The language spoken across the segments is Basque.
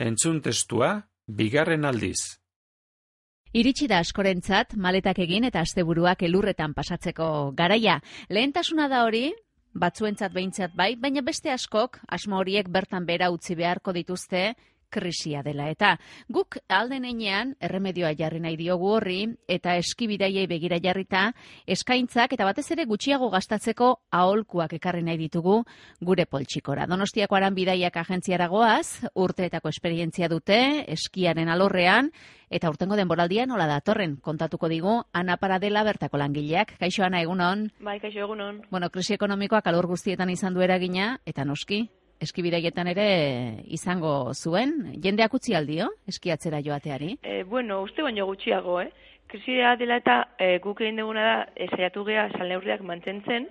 entzun testua, bigarren aldiz. Iritsi da askorentzat maletak egin eta asteburuak elurretan pasatzeko garaia. Lehentasuna da hori, batzuentzat behintzat bai, baina beste askok asmo horiek bertan bera utzi beharko dituzte krisia dela. Eta guk alden einean, erremedioa jarri nahi diogu horri, eta eskibidaiei begira jarrita, eskaintzak eta batez ere gutxiago gastatzeko aholkuak ekarri nahi ditugu gure poltsikora. Donostiako aran bidaiak agentziara goaz, urteetako esperientzia dute, eskiaren alorrean, eta urtengo denboraldia nola datorren kontatuko digu Ana Paradela bertako langileak. Kaixo Ana egunon? Bai, kaixo egunon. Bueno, krisi ekonomikoak alor guztietan izan du eragina eta noski eskibideietan ere izango zuen, jendeak utzi aldio, eskiatzera joateari? E, bueno, uste baino gutxiago, eh? Krisia dela eta e, guk egin duguna da, e, saiatu geha salneurriak mantentzen,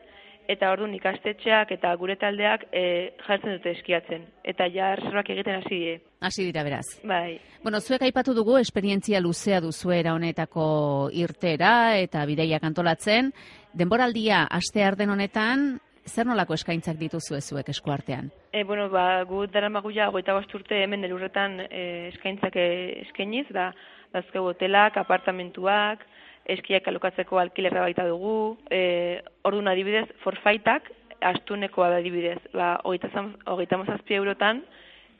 eta orduan ikastetxeak eta gure taldeak e, jartzen dute eskiatzen. Eta ja reservak egiten hasi die. Hasi dira beraz. Bai. Bueno, zuek aipatu dugu esperientzia luzea duzuera honetako irtera eta bideiak antolatzen. Denboraldia aste arden honetan zer nolako eskaintzak dituzu ezuek eskuartean? E, bueno, ba, gu dara maguia goita urte hemen delurretan e, eskaintzak eskainiz, da, dazke hotelak, apartamentuak, eskiak alokatzeko alkilerra baita dugu, e, orduan adibidez, forfaitak, astunekoa da adibidez, ba, hogeita mazazpi eurotan,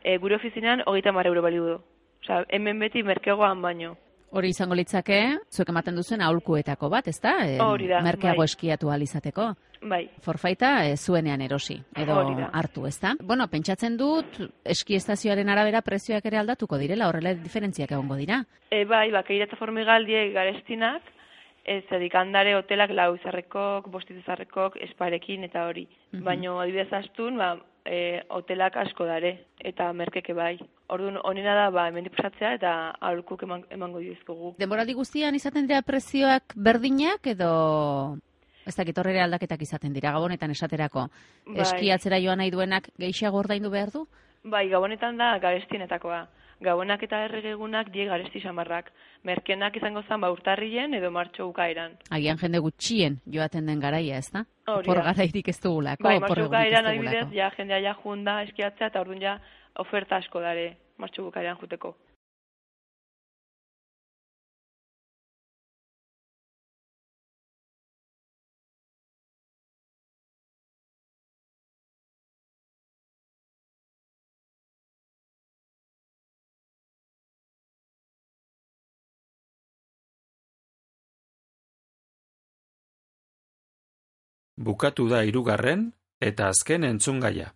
e, gure ofizinan hogeita mar euro baliu du. Osa, hemen beti merkegoan baino. Hori izango litzake, zuek ematen duzen aulkuetako bat, ezta? Hori da, Merkeago bai. eskiatu alizateko. Bai. Forfaita e, zuenean erosi, edo hartu, ezta? Bueno, pentsatzen dut, eski estazioaren arabera prezioak ere aldatuko direla, horrela diferentziak egongo dira. E, bai, bakaira eta formigaldie garestinak, ez edik handare hotelak lau izarrekok, bostiz izarrekok, esparekin eta hori. Mhm. Baino adibidez astun, ba, e, hotelak asko dare, eta merkeke bai. Orduan, onena da, ba, hemen pasatzea eta aholkuk eman, emango dizkugu. Denboraldi guztian izaten dira prezioak berdinak edo ez dakit horrere aldaketak izaten dira gabonetan esaterako. Bai. Eskiatzera joan nahi duenak gehiago ordaindu behar du? Bai, gabonetan da garestienetakoa. Gabonak eta erregegunak die garesti samarrak. Merkenak izango zen ba urtarrien edo martxo ukaeran. Agian jende gutxien joaten den garaia, ez da? Opor garairik ez dugulako. Bai, martxo ukaeran adibidez, ja jendea ja junda eskiatzea eta orduan ja oferta asko dare martxo bukaeran juteko. Bukatu da hirugarren eta azken entzungaia.